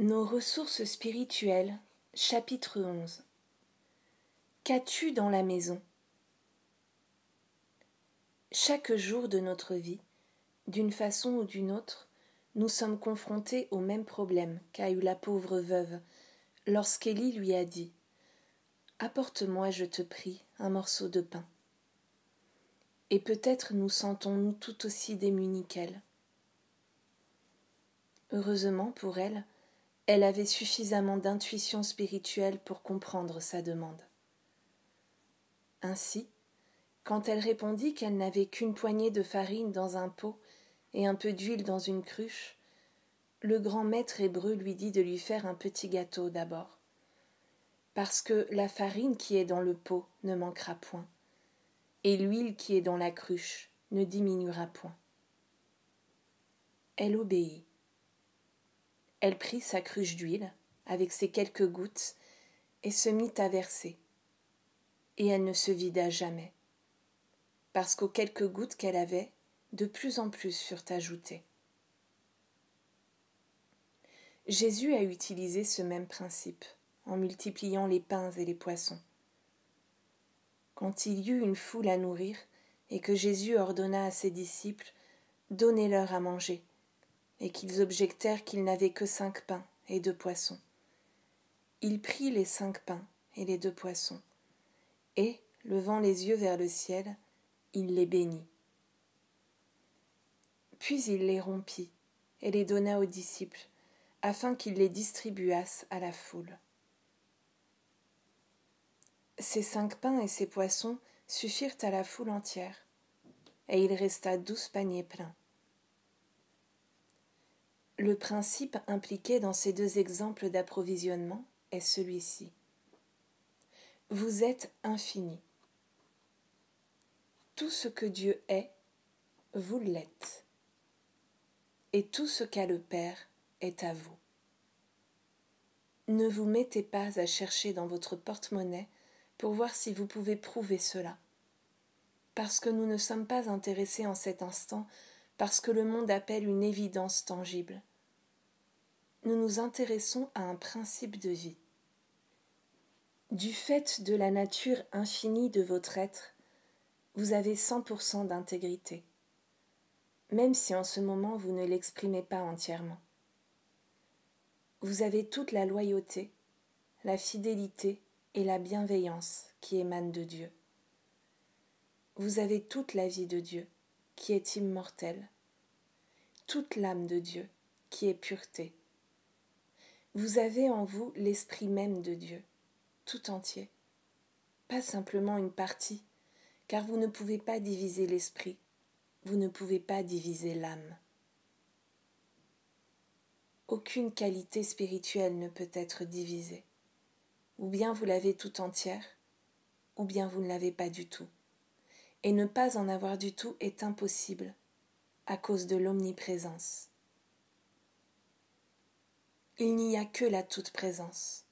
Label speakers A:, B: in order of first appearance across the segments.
A: Nos ressources spirituelles, chapitre 11 Qu'as-tu dans la maison? Chaque jour de notre vie, d'une façon ou d'une autre, nous sommes confrontés au même problème qu'a eu la pauvre veuve lorsqu'Élie lui a dit Apporte-moi, je te prie, un morceau de pain. Et peut-être nous sentons-nous tout aussi démunis qu'elle. Heureusement pour elle, elle avait suffisamment d'intuition spirituelle pour comprendre sa demande. Ainsi, quand elle répondit qu'elle n'avait qu'une poignée de farine dans un pot et un peu d'huile dans une cruche, le grand maître hébreu lui dit de lui faire un petit gâteau d'abord, parce que la farine qui est dans le pot ne manquera point, et l'huile qui est dans la cruche ne diminuera point. Elle obéit. Elle prit sa cruche d'huile, avec ses quelques gouttes, et se mit à verser. Et elle ne se vida jamais, parce qu'aux quelques gouttes qu'elle avait, de plus en plus furent ajoutées. Jésus a utilisé ce même principe en multipliant les pains et les poissons. Quand il y eut une foule à nourrir, et que Jésus ordonna à ses disciples Donnez-leur à manger et qu'ils objectèrent qu'il n'avait que cinq pains et deux poissons. Il prit les cinq pains et les deux poissons, et, levant les yeux vers le ciel, il les bénit. Puis il les rompit et les donna aux disciples, afin qu'ils les distribuassent à la foule. Ces cinq pains et ces poissons suffirent à la foule entière, et il resta douze paniers pleins. Le principe impliqué dans ces deux exemples d'approvisionnement est celui-ci. Vous êtes infini. Tout ce que Dieu est, vous l'êtes. Et tout ce qu'a le Père est à vous. Ne vous mettez pas à chercher dans votre porte-monnaie pour voir si vous pouvez prouver cela. Parce que nous ne sommes pas intéressés en cet instant parce que le monde appelle une évidence tangible. Nous nous intéressons à un principe de vie. Du fait de la nature infinie de votre être, vous avez 100% d'intégrité, même si en ce moment vous ne l'exprimez pas entièrement. Vous avez toute la loyauté, la fidélité et la bienveillance qui émanent de Dieu. Vous avez toute la vie de Dieu qui est immortelle, toute l'âme de Dieu, qui est pureté. Vous avez en vous l'esprit même de Dieu, tout entier, pas simplement une partie, car vous ne pouvez pas diviser l'esprit, vous ne pouvez pas diviser l'âme. Aucune qualité spirituelle ne peut être divisée. Ou bien vous l'avez tout entière, ou bien vous ne l'avez pas du tout et ne pas en avoir du tout est impossible à cause de l'omniprésence. Il n'y a que la toute-présence.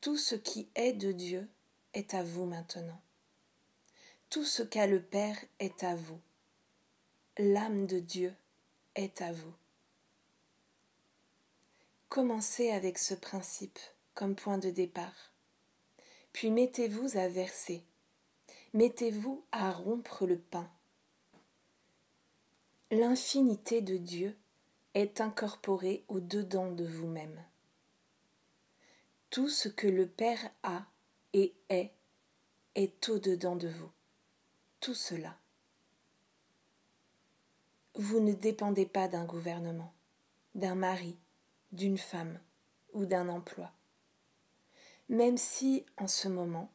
A: Tout ce qui est de Dieu est à vous maintenant. Tout ce qu'a le Père est à vous. L'âme de Dieu est à vous. Commencez avec ce principe comme point de départ, puis mettez-vous à verser mettez-vous à rompre le pain. L'infinité de Dieu est incorporée au-dedans de vous-même. Tout ce que le Père a et est est au-dedans de vous. Tout cela. Vous ne dépendez pas d'un gouvernement, d'un mari, d'une femme ou d'un emploi. Même si, en ce moment,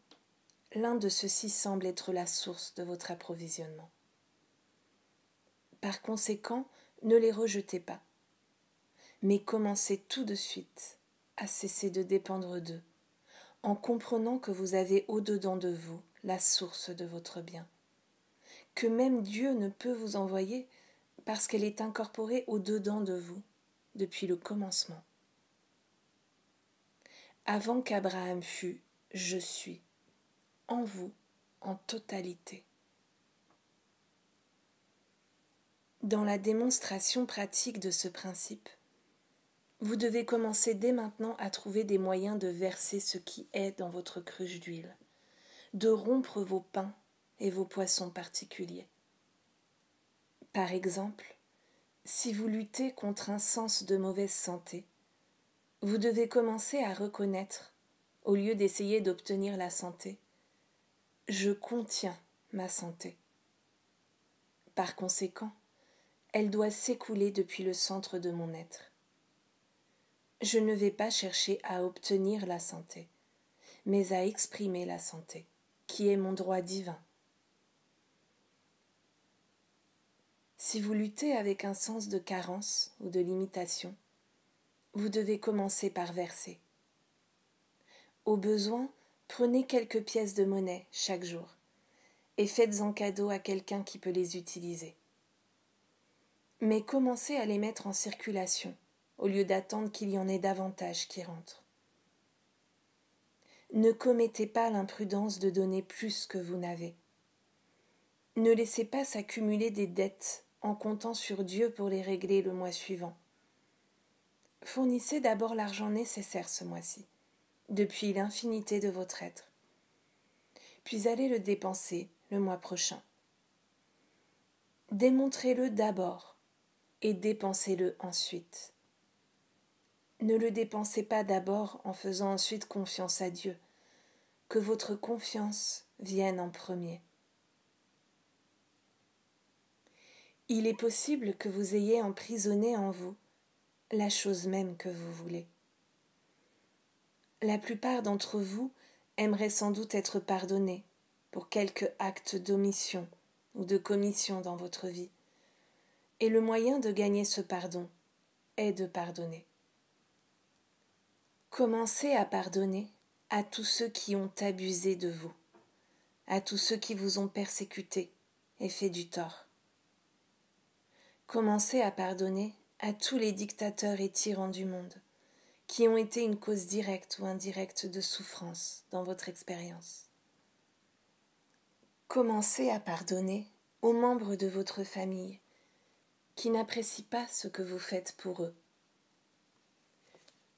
A: l'un de ceux-ci semble être la source de votre approvisionnement. Par conséquent, ne les rejetez pas, mais commencez tout de suite à cesser de dépendre d'eux, en comprenant que vous avez au-dedans de vous la source de votre bien, que même Dieu ne peut vous envoyer parce qu'elle est incorporée au-dedans de vous depuis le commencement. Avant qu'Abraham fût, je suis en vous en totalité. Dans la démonstration pratique de ce principe, vous devez commencer dès maintenant à trouver des moyens de verser ce qui est dans votre cruche d'huile, de rompre vos pains et vos poissons particuliers. Par exemple, si vous luttez contre un sens de mauvaise santé, vous devez commencer à reconnaître, au lieu d'essayer d'obtenir la santé, je contiens ma santé. Par conséquent, elle doit s'écouler depuis le centre de mon être. Je ne vais pas chercher à obtenir la santé, mais à exprimer la santé, qui est mon droit divin. Si vous luttez avec un sens de carence ou de limitation, vous devez commencer par verser. Au besoin, prenez quelques pièces de monnaie chaque jour et faites-en cadeau à quelqu'un qui peut les utiliser. Mais commencez à les mettre en circulation au lieu d'attendre qu'il y en ait davantage qui rentrent. Ne commettez pas l'imprudence de donner plus que vous n'avez. Ne laissez pas s'accumuler des dettes en comptant sur Dieu pour les régler le mois suivant. Fournissez d'abord l'argent nécessaire ce mois-ci, depuis l'infinité de votre être, puis allez le dépenser le mois prochain. Démontrez-le d'abord et dépensez-le ensuite. Ne le dépensez pas d'abord en faisant ensuite confiance à Dieu. Que votre confiance vienne en premier. Il est possible que vous ayez emprisonné en vous la chose même que vous voulez. La plupart d'entre vous aimeraient sans doute être pardonnés pour quelque acte d'omission ou de commission dans votre vie. Et le moyen de gagner ce pardon est de pardonner. Commencez à pardonner à tous ceux qui ont abusé de vous, à tous ceux qui vous ont persécuté et fait du tort. Commencez à pardonner à tous les dictateurs et tyrans du monde qui ont été une cause directe ou indirecte de souffrance dans votre expérience. Commencez à pardonner aux membres de votre famille qui n'apprécient pas ce que vous faites pour eux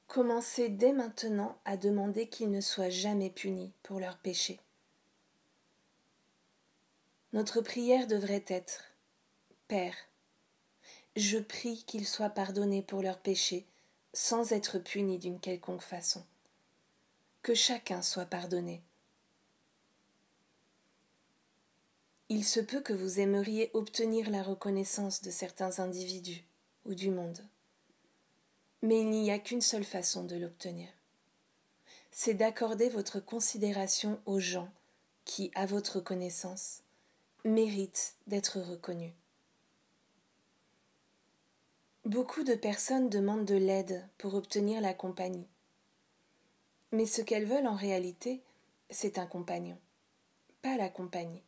A: Commencez dès maintenant à demander qu'ils ne soient jamais punis pour leurs péchés. Notre prière devrait être Père, je prie qu'ils soient pardonnés pour leurs péchés sans être punis d'une quelconque façon. Que chacun soit pardonné. Il se peut que vous aimeriez obtenir la reconnaissance de certains individus ou du monde. Mais il n'y a qu'une seule façon de l'obtenir. C'est d'accorder votre considération aux gens qui, à votre connaissance, méritent d'être reconnus. Beaucoup de personnes demandent de l'aide pour obtenir la compagnie. Mais ce qu'elles veulent en réalité, c'est un compagnon, pas la compagnie.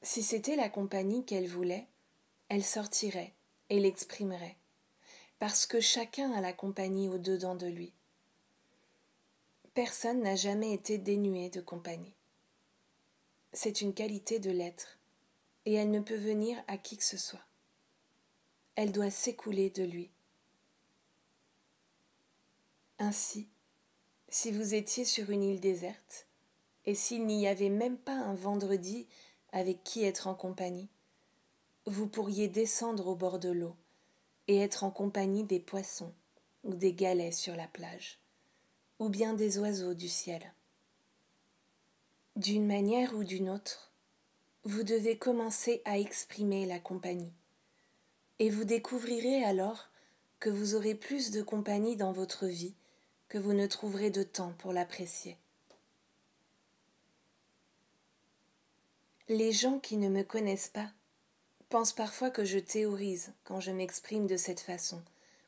A: Si c'était la compagnie qu'elles voulaient, elles sortiraient et l'exprimeraient parce que chacun a la compagnie au-dedans de lui. Personne n'a jamais été dénué de compagnie. C'est une qualité de l'être, et elle ne peut venir à qui que ce soit. Elle doit s'écouler de lui. Ainsi, si vous étiez sur une île déserte, et s'il n'y avait même pas un vendredi avec qui être en compagnie, vous pourriez descendre au bord de l'eau et être en compagnie des poissons ou des galets sur la plage, ou bien des oiseaux du ciel. D'une manière ou d'une autre, vous devez commencer à exprimer la compagnie, et vous découvrirez alors que vous aurez plus de compagnie dans votre vie que vous ne trouverez de temps pour l'apprécier. Les gens qui ne me connaissent pas pense parfois que je théorise quand je m'exprime de cette façon,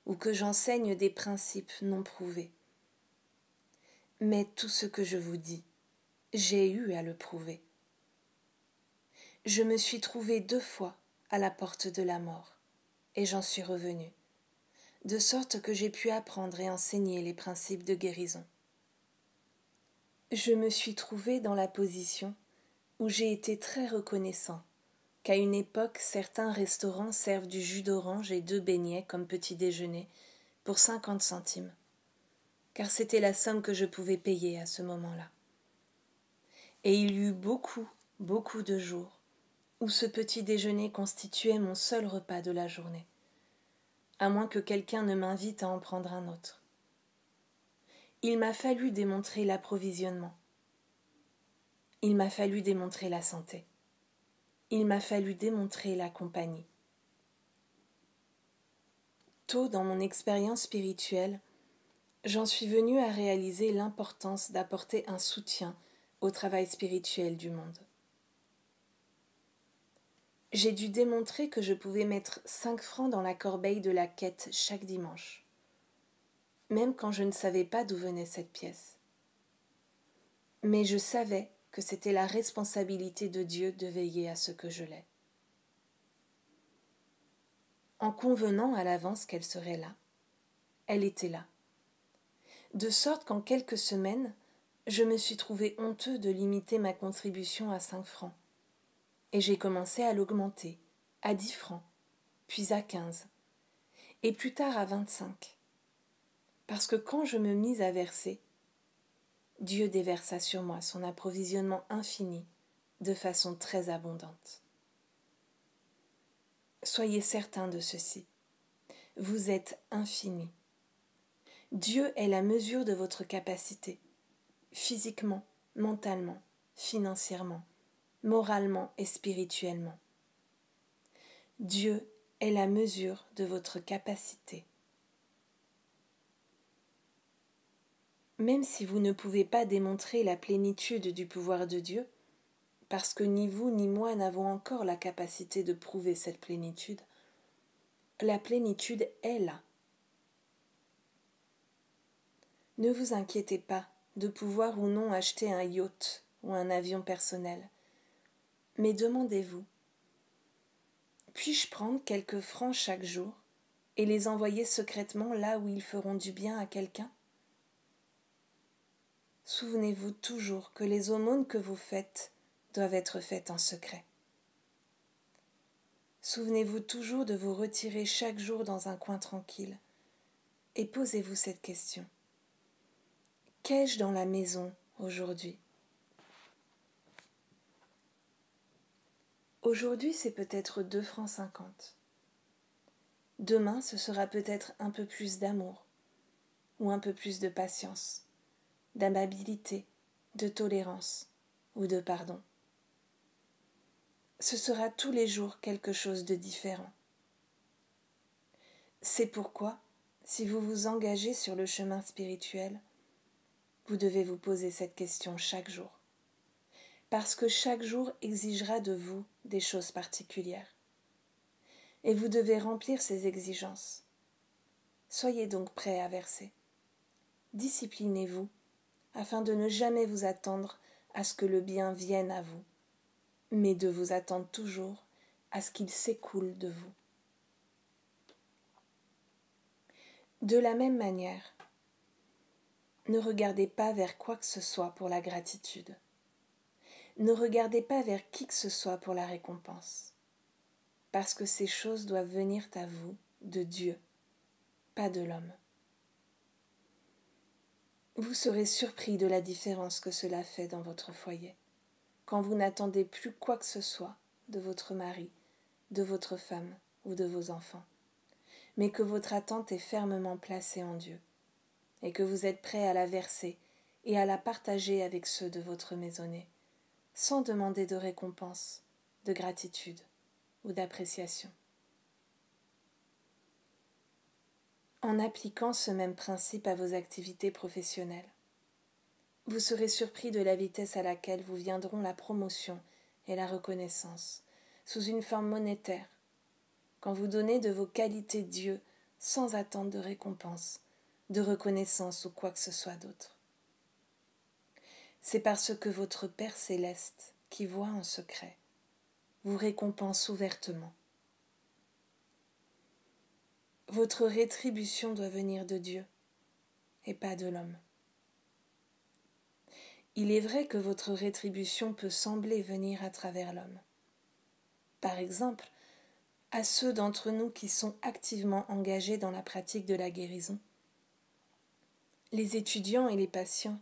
A: ou que j'enseigne des principes non prouvés. Mais tout ce que je vous dis, j'ai eu à le prouver. Je me suis trouvé deux fois à la porte de la mort, et j'en suis revenu, de sorte que j'ai pu apprendre et enseigner les principes de guérison. Je me suis trouvé dans la position où j'ai été très reconnaissant qu'à une époque certains restaurants servent du jus d'orange et deux beignets comme petit déjeuner pour cinquante centimes, car c'était la somme que je pouvais payer à ce moment-là. Et il y eut beaucoup, beaucoup de jours où ce petit déjeuner constituait mon seul repas de la journée, à moins que quelqu'un ne m'invite à en prendre un autre. Il m'a fallu démontrer l'approvisionnement. Il m'a fallu démontrer la santé. Il m'a fallu démontrer la compagnie. Tôt dans mon expérience spirituelle, j'en suis venue à réaliser l'importance d'apporter un soutien au travail spirituel du monde. J'ai dû démontrer que je pouvais mettre cinq francs dans la corbeille de la quête chaque dimanche, même quand je ne savais pas d'où venait cette pièce. Mais je savais c'était la responsabilité de Dieu de veiller à ce que je l'ai. En convenant à l'avance qu'elle serait là, elle était là. De sorte qu'en quelques semaines, je me suis trouvé honteux de limiter ma contribution à cinq francs et j'ai commencé à l'augmenter à dix francs, puis à quinze, et plus tard à vingt-cinq. Parce que quand je me mis à verser, Dieu déversa sur moi son approvisionnement infini de façon très abondante. Soyez certains de ceci. Vous êtes infini. Dieu est la mesure de votre capacité, physiquement, mentalement, financièrement, moralement et spirituellement. Dieu est la mesure de votre capacité. Même si vous ne pouvez pas démontrer la plénitude du pouvoir de Dieu, parce que ni vous ni moi n'avons encore la capacité de prouver cette plénitude, la plénitude est là. Ne vous inquiétez pas de pouvoir ou non acheter un yacht ou un avion personnel. Mais demandez-vous Puis-je prendre quelques francs chaque jour et les envoyer secrètement là où ils feront du bien à quelqu'un? Souvenez-vous toujours que les aumônes que vous faites doivent être faites en secret. Souvenez-vous toujours de vous retirer chaque jour dans un coin tranquille et posez-vous cette question. Qu'ai-je dans la maison aujourd'hui? Aujourd'hui, c'est peut-être deux francs cinquante. Demain, ce sera peut-être un peu plus d'amour, ou un peu plus de patience, d'amabilité, de tolérance, ou de pardon. Ce sera tous les jours quelque chose de différent. C'est pourquoi, si vous vous engagez sur le chemin spirituel, vous devez vous poser cette question chaque jour parce que chaque jour exigera de vous des choses particulières. Et vous devez remplir ces exigences. Soyez donc prêts à verser. Disciplinez-vous afin de ne jamais vous attendre à ce que le bien vienne à vous, mais de vous attendre toujours à ce qu'il s'écoule de vous. De la même manière, ne regardez pas vers quoi que ce soit pour la gratitude. Ne regardez pas vers qui que ce soit pour la récompense, parce que ces choses doivent venir à vous de Dieu, pas de l'homme. Vous serez surpris de la différence que cela fait dans votre foyer, quand vous n'attendez plus quoi que ce soit de votre mari, de votre femme ou de vos enfants, mais que votre attente est fermement placée en Dieu, et que vous êtes prêt à la verser et à la partager avec ceux de votre maisonnée sans demander de récompense, de gratitude ou d'appréciation. En appliquant ce même principe à vos activités professionnelles, vous serez surpris de la vitesse à laquelle vous viendront la promotion et la reconnaissance, sous une forme monétaire, quand vous donnez de vos qualités Dieu sans attendre de récompense, de reconnaissance ou quoi que ce soit d'autre. C'est parce que votre Père céleste, qui voit en secret, vous récompense ouvertement. Votre rétribution doit venir de Dieu et pas de l'homme. Il est vrai que votre rétribution peut sembler venir à travers l'homme. par exemple, à ceux d'entre nous qui sont activement engagés dans la pratique de la guérison. Les étudiants et les patients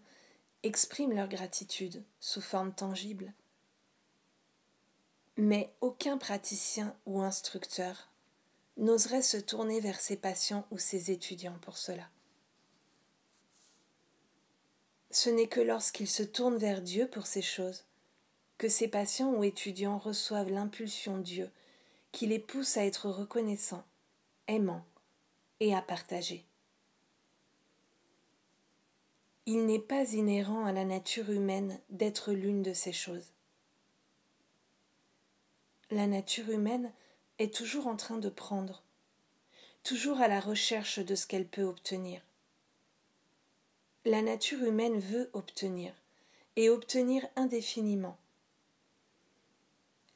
A: expriment leur gratitude sous forme tangible. Mais aucun praticien ou instructeur n'oserait se tourner vers ses patients ou ses étudiants pour cela. Ce n'est que lorsqu'ils se tournent vers Dieu pour ces choses que ces patients ou étudiants reçoivent l'impulsion Dieu qui les pousse à être reconnaissants, aimants et à partager. Il n'est pas inhérent à la nature humaine d'être l'une de ces choses. La nature humaine est toujours en train de prendre, toujours à la recherche de ce qu'elle peut obtenir. La nature humaine veut obtenir, et obtenir indéfiniment.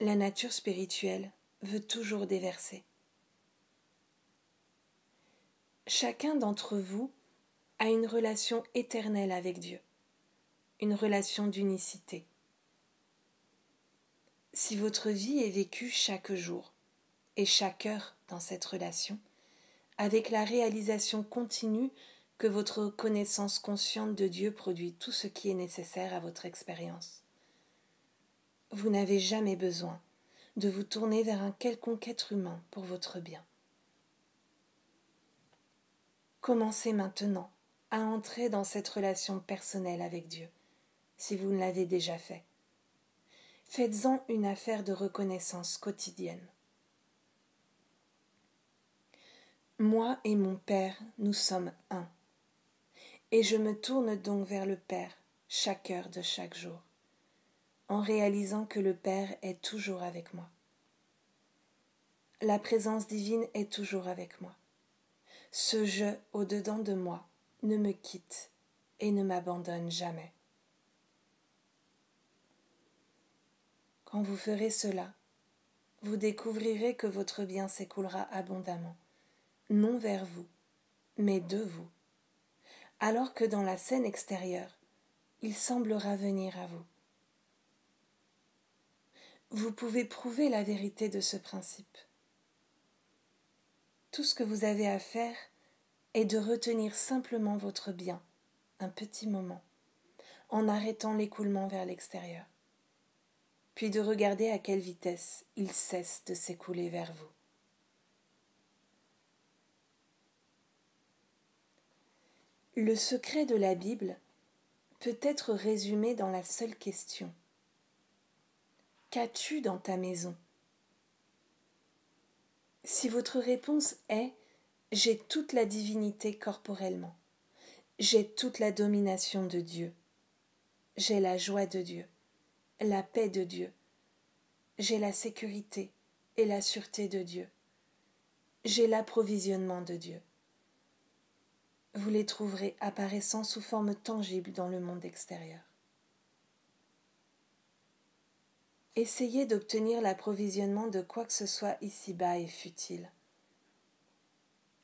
A: La nature spirituelle veut toujours déverser. Chacun d'entre vous a une relation éternelle avec Dieu, une relation d'unicité. Si votre vie est vécue chaque jour et chaque heure dans cette relation, avec la réalisation continue que votre connaissance consciente de Dieu produit tout ce qui est nécessaire à votre expérience. Vous n'avez jamais besoin de vous tourner vers un quelconque être humain pour votre bien. Commencez maintenant à entrer dans cette relation personnelle avec Dieu, si vous ne l'avez déjà fait. Faites-en une affaire de reconnaissance quotidienne. Moi et mon Père, nous sommes un et je me tourne donc vers le Père chaque heure de chaque jour, en réalisant que le Père est toujours avec moi. La présence divine est toujours avec moi. Ce je au-dedans de moi ne me quitte et ne m'abandonne jamais. Quand vous ferez cela, vous découvrirez que votre bien s'écoulera abondamment, non vers vous, mais de vous alors que dans la scène extérieure, il semblera venir à vous. Vous pouvez prouver la vérité de ce principe. Tout ce que vous avez à faire est de retenir simplement votre bien, un petit moment, en arrêtant l'écoulement vers l'extérieur, puis de regarder à quelle vitesse il cesse de s'écouler vers vous. Le secret de la Bible peut être résumé dans la seule question. Qu'as-tu dans ta maison? Si votre réponse est J'ai toute la divinité corporellement, j'ai toute la domination de Dieu, j'ai la joie de Dieu, la paix de Dieu, j'ai la sécurité et la sûreté de Dieu, j'ai l'approvisionnement de Dieu vous les trouverez apparaissant sous forme tangible dans le monde extérieur. Essayez d'obtenir l'approvisionnement de quoi que ce soit ici-bas est futile,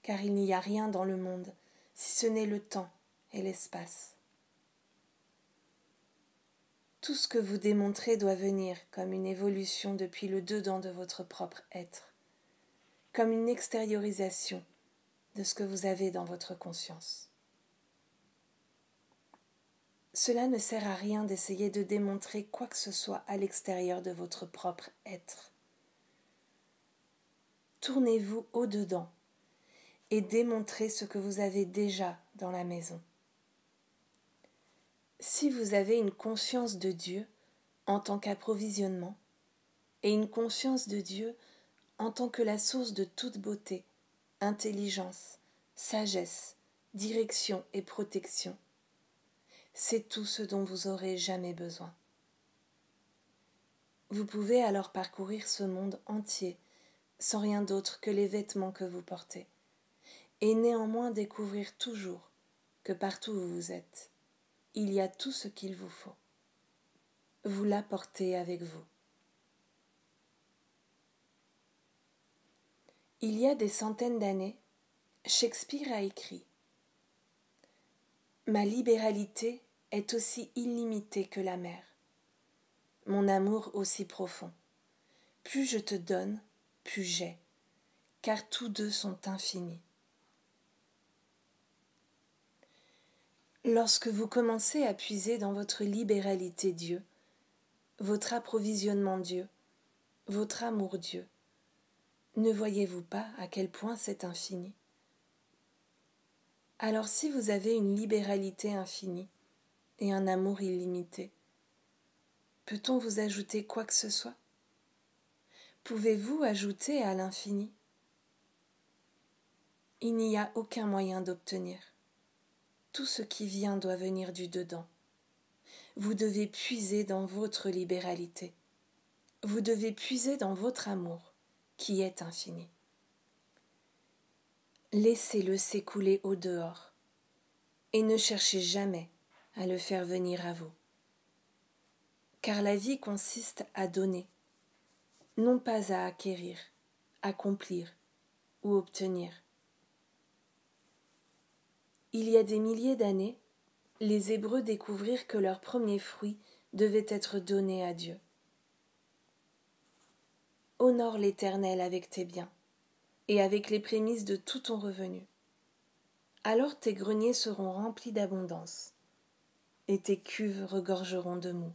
A: car il n'y a rien dans le monde si ce n'est le temps et l'espace. Tout ce que vous démontrez doit venir comme une évolution depuis le dedans de votre propre être, comme une extériorisation de ce que vous avez dans votre conscience. Cela ne sert à rien d'essayer de démontrer quoi que ce soit à l'extérieur de votre propre être. Tournez-vous au-dedans et démontrez ce que vous avez déjà dans la maison. Si vous avez une conscience de Dieu en tant qu'approvisionnement et une conscience de Dieu en tant que la source de toute beauté, intelligence, sagesse, direction et protection. C'est tout ce dont vous aurez jamais besoin. Vous pouvez alors parcourir ce monde entier sans rien d'autre que les vêtements que vous portez, et néanmoins découvrir toujours que partout où vous êtes, il y a tout ce qu'il vous faut. Vous l'apportez avec vous. Il y a des centaines d'années, Shakespeare a écrit Ma libéralité est aussi illimitée que la mer, mon amour aussi profond, plus je te donne, plus j'ai, car tous deux sont infinis. Lorsque vous commencez à puiser dans votre libéralité Dieu, votre approvisionnement Dieu, votre amour Dieu, ne voyez-vous pas à quel point c'est infini? Alors si vous avez une libéralité infinie et un amour illimité, peut-on vous ajouter quoi que ce soit? Pouvez-vous ajouter à l'infini? Il n'y a aucun moyen d'obtenir. Tout ce qui vient doit venir du dedans. Vous devez puiser dans votre libéralité. Vous devez puiser dans votre amour, qui est infini. Laissez-le s'écouler au dehors, et ne cherchez jamais à le faire venir à vous. Car la vie consiste à donner, non pas à acquérir, accomplir ou obtenir. Il y a des milliers d'années, les Hébreux découvrirent que leur premier fruit devait être donné à Dieu. Honore l'Éternel avec tes biens et avec les prémices de tout ton revenu. Alors tes greniers seront remplis d'abondance et tes cuves regorgeront de mou.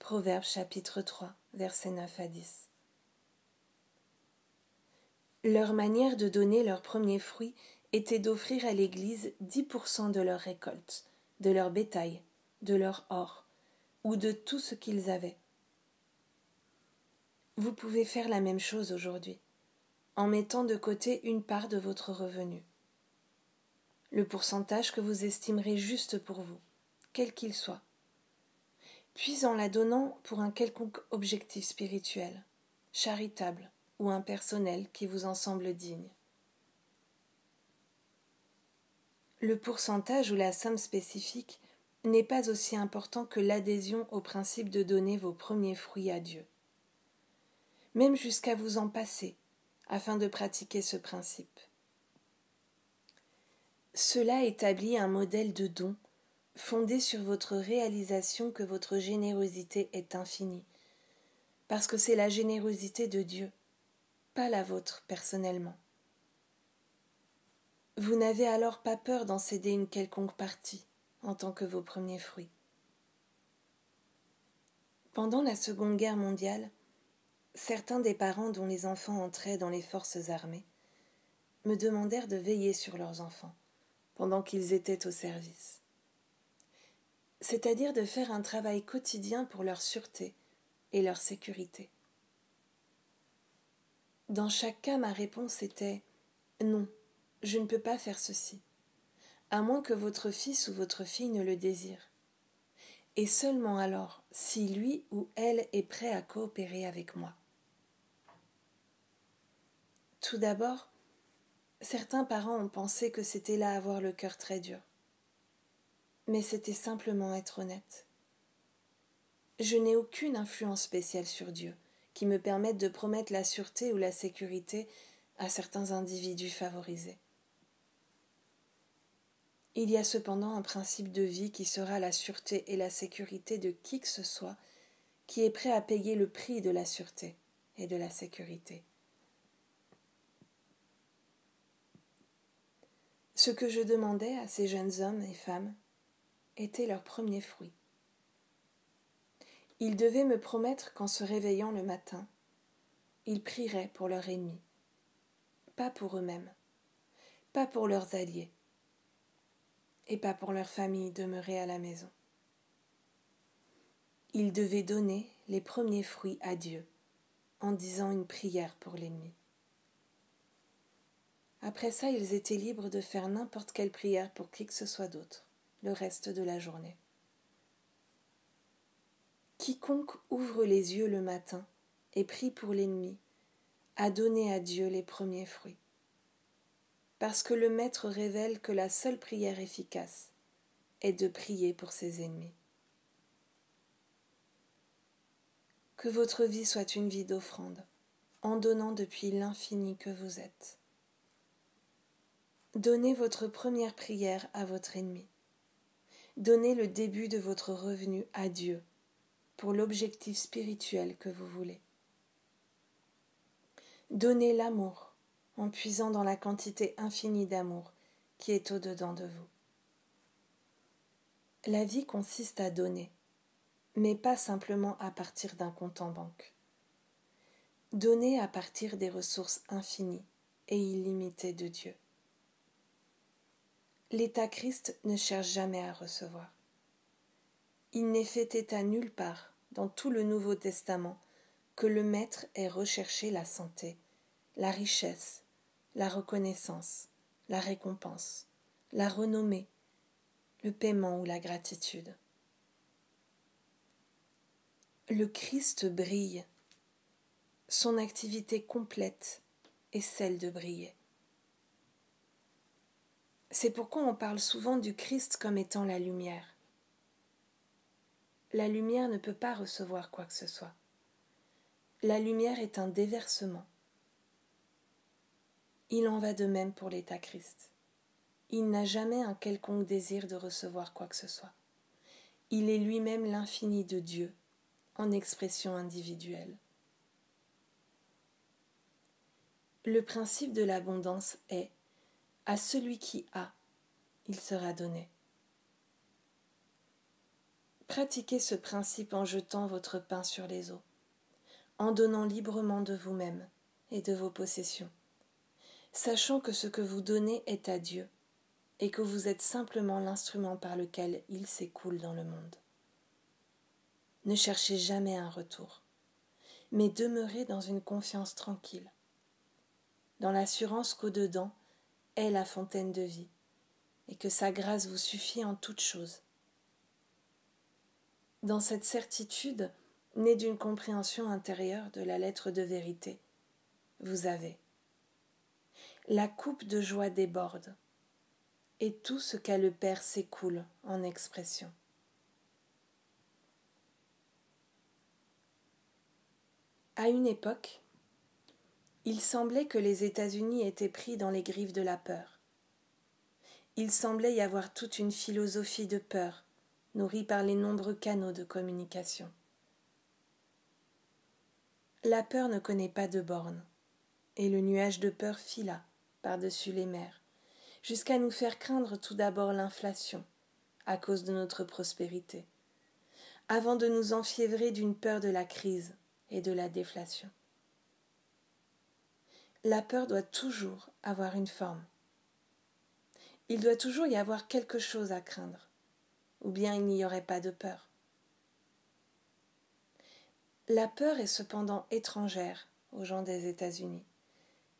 A: Proverbe chapitre 3, versets 9 à 10. Leur manière de donner leur premier fruit était d'offrir à l'Église dix pour cent de leur récolte, de leur bétail, de leur or, ou de tout ce qu'ils avaient. Vous pouvez faire la même chose aujourd'hui, en mettant de côté une part de votre revenu. Le pourcentage que vous estimerez juste pour vous, quel qu'il soit, puis en la donnant pour un quelconque objectif spirituel, charitable ou impersonnel qui vous en semble digne. Le pourcentage ou la somme spécifique n'est pas aussi important que l'adhésion au principe de donner vos premiers fruits à Dieu. Même jusqu'à vous en passer, afin de pratiquer ce principe. Cela établit un modèle de don fondé sur votre réalisation que votre générosité est infinie, parce que c'est la générosité de Dieu, pas la vôtre personnellement. Vous n'avez alors pas peur d'en céder une quelconque partie en tant que vos premiers fruits. Pendant la Seconde Guerre mondiale, certains des parents dont les enfants entraient dans les forces armées me demandèrent de veiller sur leurs enfants pendant qu'ils étaient au service, c'est-à-dire de faire un travail quotidien pour leur sûreté et leur sécurité. Dans chaque cas, ma réponse était non, je ne peux pas faire ceci, à moins que votre fils ou votre fille ne le désire. Et seulement alors, si lui ou elle est prêt à coopérer avec moi. Tout d'abord, certains parents ont pensé que c'était là avoir le cœur très dur. Mais c'était simplement être honnête. Je n'ai aucune influence spéciale sur Dieu qui me permette de promettre la sûreté ou la sécurité à certains individus favorisés. Il y a cependant un principe de vie qui sera la sûreté et la sécurité de qui que ce soit qui est prêt à payer le prix de la sûreté et de la sécurité. Ce que je demandais à ces jeunes hommes et femmes était leur premier fruit. Ils devaient me promettre qu'en se réveillant le matin, ils prieraient pour leur ennemi, pas pour eux-mêmes, pas pour leurs alliés, et pas pour leur famille demeurer à la maison. Ils devaient donner les premiers fruits à Dieu en disant une prière pour l'ennemi. Après ça, ils étaient libres de faire n'importe quelle prière pour qui que ce soit d'autre, le reste de la journée. Quiconque ouvre les yeux le matin et prie pour l'ennemi a donné à Dieu les premiers fruits parce que le Maître révèle que la seule prière efficace est de prier pour ses ennemis. Que votre vie soit une vie d'offrande, en donnant depuis l'infini que vous êtes. Donnez votre première prière à votre ennemi. Donnez le début de votre revenu à Dieu pour l'objectif spirituel que vous voulez. Donnez l'amour en puisant dans la quantité infinie d'amour qui est au-dedans de vous. La vie consiste à donner, mais pas simplement à partir d'un compte en banque. Donner à partir des ressources infinies et illimitées de Dieu. L'état Christ ne cherche jamais à recevoir. Il n'est fait état nulle part dans tout le Nouveau Testament que le Maître ait recherché la santé, la richesse, la reconnaissance, la récompense, la renommée, le paiement ou la gratitude. Le Christ brille. Son activité complète est celle de briller. C'est pourquoi on parle souvent du Christ comme étant la lumière. La lumière ne peut pas recevoir quoi que ce soit. La lumière est un déversement. Il en va de même pour l'état Christ. Il n'a jamais un quelconque désir de recevoir quoi que ce soit. Il est lui-même l'infini de Dieu, en expression individuelle. Le principe de l'abondance est à celui qui a, il sera donné. Pratiquez ce principe en jetant votre pain sur les eaux, en donnant librement de vous-même et de vos possessions sachant que ce que vous donnez est à Dieu, et que vous êtes simplement l'instrument par lequel il s'écoule dans le monde. Ne cherchez jamais un retour, mais demeurez dans une confiance tranquille, dans l'assurance qu'au-dedans est la fontaine de vie, et que sa grâce vous suffit en toutes choses. Dans cette certitude, née d'une compréhension intérieure de la lettre de vérité, vous avez la coupe de joie déborde, et tout ce qu'a le Père s'écoule en expression. À une époque, il semblait que les États-Unis étaient pris dans les griffes de la peur. Il semblait y avoir toute une philosophie de peur, nourrie par les nombreux canaux de communication. La peur ne connaît pas de bornes, et le nuage de peur fila, par-dessus les mers, jusqu'à nous faire craindre tout d'abord l'inflation, à cause de notre prospérité, avant de nous enfiévrer d'une peur de la crise et de la déflation. La peur doit toujours avoir une forme. Il doit toujours y avoir quelque chose à craindre, ou bien il n'y aurait pas de peur. La peur est cependant étrangère aux gens des États-Unis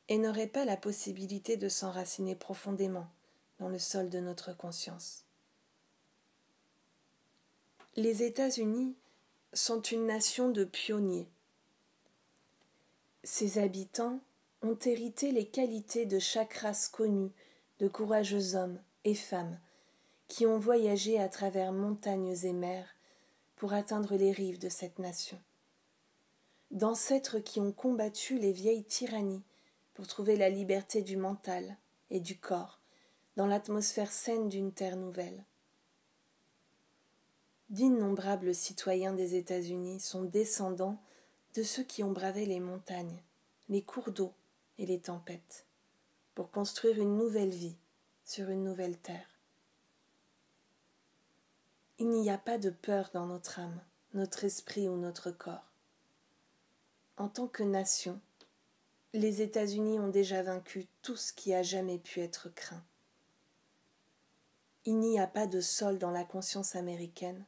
A: et n'aurait pas la possibilité de s'enraciner profondément dans le sol de notre conscience. Les États-Unis sont une nation de pionniers. Ses habitants ont hérité les qualités de chaque race connue de courageux hommes et femmes qui ont voyagé à travers montagnes et mers pour atteindre les rives de cette nation, d'ancêtres qui ont combattu les vieilles tyrannies pour trouver la liberté du mental et du corps dans l'atmosphère saine d'une terre nouvelle. D'innombrables citoyens des États-Unis sont descendants de ceux qui ont bravé les montagnes, les cours d'eau et les tempêtes, pour construire une nouvelle vie sur une nouvelle terre. Il n'y a pas de peur dans notre âme, notre esprit ou notre corps. En tant que nation, les États-Unis ont déjà vaincu tout ce qui a jamais pu être craint. Il n'y a pas de sol dans la conscience américaine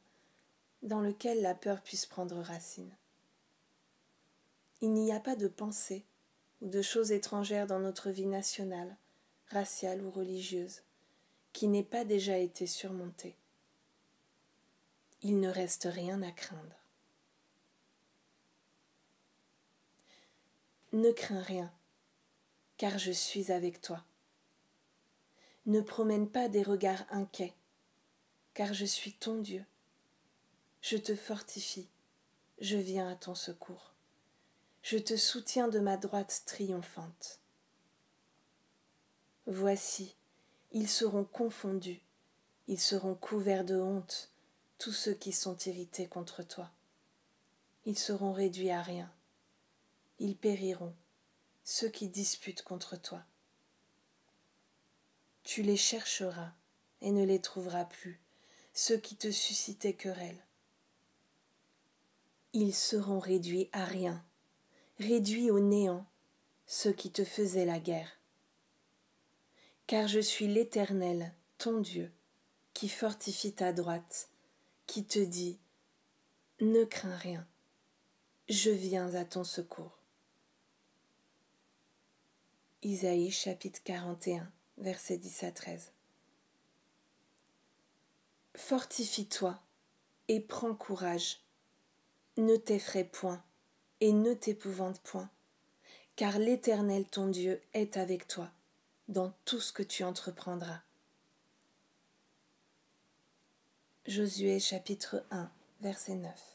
A: dans lequel la peur puisse prendre racine. Il n'y a pas de pensée de choses étrangères dans notre vie nationale, raciale ou religieuse qui n'ait pas déjà été surmontée. Il ne reste rien à craindre. Ne crains rien, car je suis avec toi. Ne promène pas des regards inquiets, car je suis ton Dieu. Je te fortifie, je viens à ton secours. Je te soutiens de ma droite triomphante. Voici, ils seront confondus, ils seront couverts de honte, tous ceux qui sont irrités contre toi. ils seront réduits à rien. Ils périront, ceux qui disputent contre toi. Tu les chercheras et ne les trouveras plus, ceux qui te suscitaient querelle. Ils seront réduits à rien, réduits au néant, ceux qui te faisaient la guerre. Car je suis l'Éternel, ton Dieu, qui fortifie ta droite, qui te dit Ne crains rien, je viens à ton secours. Isaïe chapitre 41, versets 10 à 13. Fortifie-toi et prends courage. Ne t'effraie point et ne t'épouvante point, car l'Éternel ton Dieu est avec toi dans tout ce que tu entreprendras. Josué chapitre 1, verset 9.